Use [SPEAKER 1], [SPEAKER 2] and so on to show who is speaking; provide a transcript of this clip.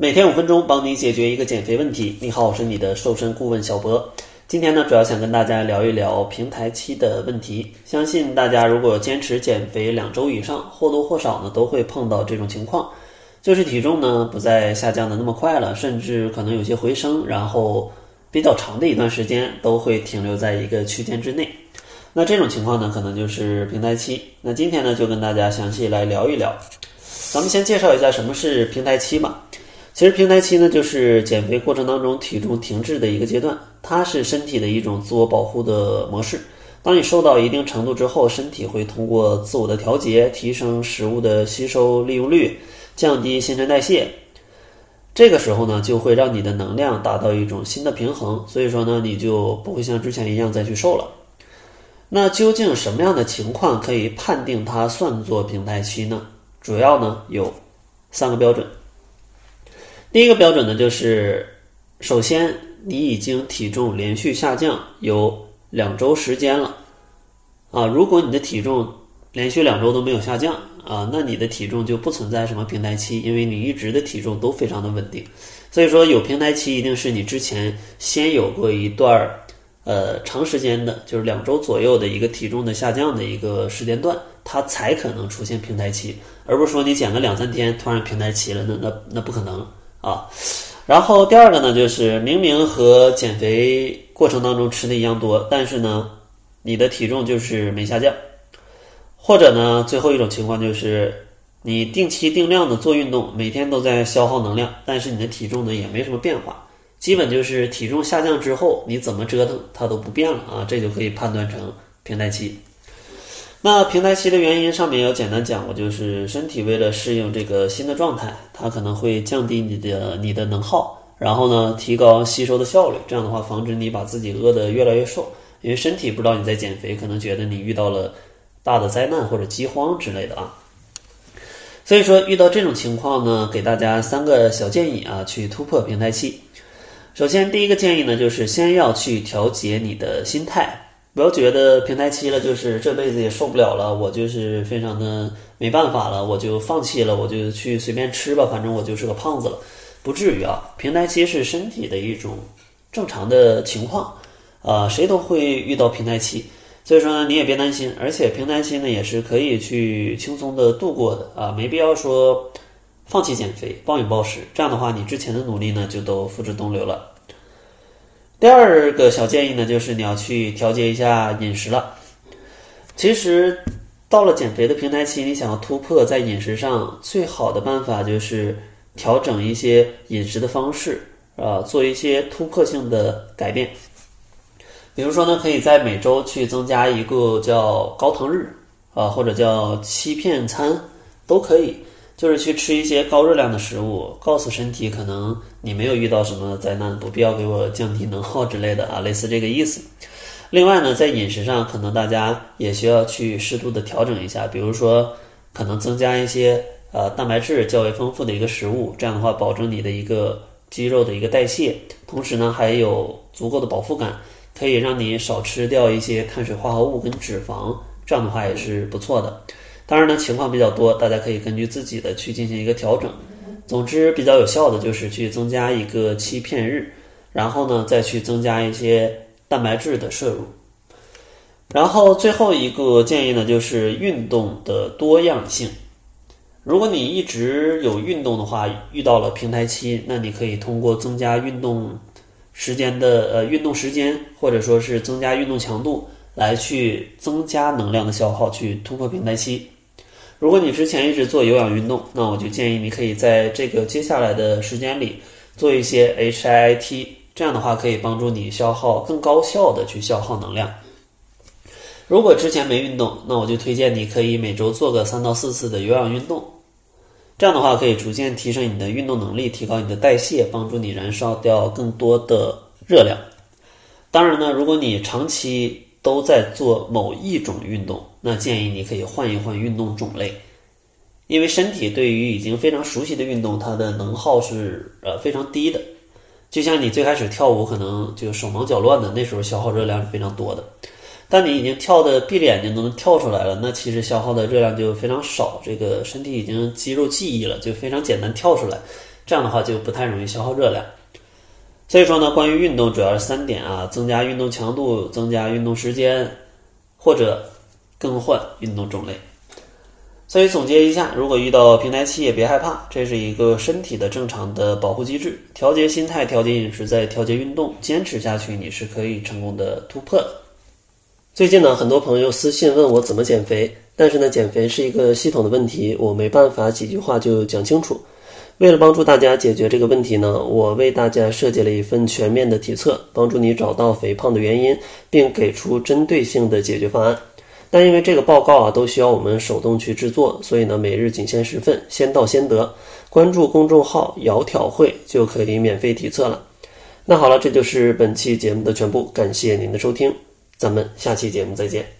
[SPEAKER 1] 每天五分钟，帮你解决一个减肥问题。你好，我是你的瘦身顾问小博。今天呢，主要想跟大家聊一聊平台期的问题。相信大家如果坚持减肥两周以上，或多或少呢都会碰到这种情况，就是体重呢不再下降的那么快了，甚至可能有些回升，然后比较长的一段时间都会停留在一个区间之内。那这种情况呢，可能就是平台期。那今天呢，就跟大家详细来聊一聊。咱们先介绍一下什么是平台期吧。其实平台期呢，就是减肥过程当中体重停滞的一个阶段，它是身体的一种自我保护的模式。当你瘦到一定程度之后，身体会通过自我的调节，提升食物的吸收利用率，降低新陈代谢。这个时候呢，就会让你的能量达到一种新的平衡，所以说呢，你就不会像之前一样再去瘦了。那究竟什么样的情况可以判定它算作平台期呢？主要呢有三个标准。第一个标准呢，就是首先你已经体重连续下降有两周时间了，啊，如果你的体重连续两周都没有下降啊，那你的体重就不存在什么平台期，因为你一直的体重都非常的稳定。所以说有平台期一定是你之前先有过一段儿呃长时间的，就是两周左右的一个体重的下降的一个时间段，它才可能出现平台期，而不是说你减个两三天突然平台期了，那那那不可能。啊，然后第二个呢，就是明明和减肥过程当中吃的一样多，但是呢，你的体重就是没下降，或者呢，最后一种情况就是你定期定量的做运动，每天都在消耗能量，但是你的体重呢也没什么变化，基本就是体重下降之后你怎么折腾它都不变了啊，这就可以判断成平台期。那平台期的原因上面要简单讲过，就是身体为了适应这个新的状态，它可能会降低你的你的能耗，然后呢提高吸收的效率，这样的话防止你把自己饿得越来越瘦，因为身体不知道你在减肥，可能觉得你遇到了大的灾难或者饥荒之类的啊。所以说遇到这种情况呢，给大家三个小建议啊，去突破平台期。首先第一个建议呢，就是先要去调节你的心态。不要觉得平台期了，就是这辈子也受不了了，我就是非常的没办法了，我就放弃了，我就去随便吃吧，反正我就是个胖子了，不至于啊。平台期是身体的一种正常的情况，啊，谁都会遇到平台期，所以说呢，你也别担心，而且平台期呢也是可以去轻松的度过的啊，没必要说放弃减肥，暴饮暴食，这样的话你之前的努力呢就都付之东流了。第二个小建议呢，就是你要去调节一下饮食了。其实到了减肥的平台期，你想要突破在饮食上，最好的办法就是调整一些饮食的方式啊，做一些突破性的改变。比如说呢，可以在每周去增加一个叫高糖日啊，或者叫欺骗餐，都可以。就是去吃一些高热量的食物，告诉身体可能你没有遇到什么灾难，不必要给我降低能耗之类的啊，类似这个意思。另外呢，在饮食上，可能大家也需要去适度的调整一下，比如说可能增加一些呃蛋白质较为丰富的一个食物，这样的话保证你的一个肌肉的一个代谢，同时呢还有足够的饱腹感，可以让你少吃掉一些碳水化合物跟脂肪，这样的话也是不错的。当然呢，情况比较多，大家可以根据自己的去进行一个调整。总之，比较有效的就是去增加一个欺骗日，然后呢，再去增加一些蛋白质的摄入。然后最后一个建议呢，就是运动的多样性。如果你一直有运动的话，遇到了平台期，那你可以通过增加运动时间的呃运动时间，或者说是增加运动强度，来去增加能量的消耗，去突破平台期。如果你之前一直做有氧运动，那我就建议你可以在这个接下来的时间里做一些 HIIT，这样的话可以帮助你消耗更高效的去消耗能量。如果之前没运动，那我就推荐你可以每周做个三到四次的有氧运动，这样的话可以逐渐提升你的运动能力，提高你的代谢，帮助你燃烧掉更多的热量。当然呢，如果你长期都在做某一种运动，那建议你可以换一换运动种类，因为身体对于已经非常熟悉的运动，它的能耗是呃非常低的。就像你最开始跳舞，可能就手忙脚乱的，那时候消耗热量是非常多的。但你已经跳的闭着眼睛都能跳出来了，那其实消耗的热量就非常少。这个身体已经肌肉记忆了，就非常简单跳出来。
[SPEAKER 2] 这样的话就不太容易消耗热量。所以说呢，关于运动主要是三点啊：增加运动强度、增加运动时间，或者更换运动种类。所以总结一下，如果遇到平台期也别害怕，这是一个身体的正常的保护机制。调节心态、调节饮食、再调节运动，坚持下去，你是可以成功的突破的。最近呢，很多朋友私信问我怎么减肥，但是呢，减肥是一个系统的问题，我没办法几句话就讲清楚。为了帮助大家解决这个问题呢，我为大家设计了一份全面的体测，帮助你找到肥胖的原因，并给出针对性的解决方案。但因为这个报告啊都需要我们手动去制作，所以呢每日仅限十份，先到先得。关注公众号“窈窕会”就可以免费体测了。那好了，这就是本期节目的全部，感谢您的收听，咱们下期节目再见。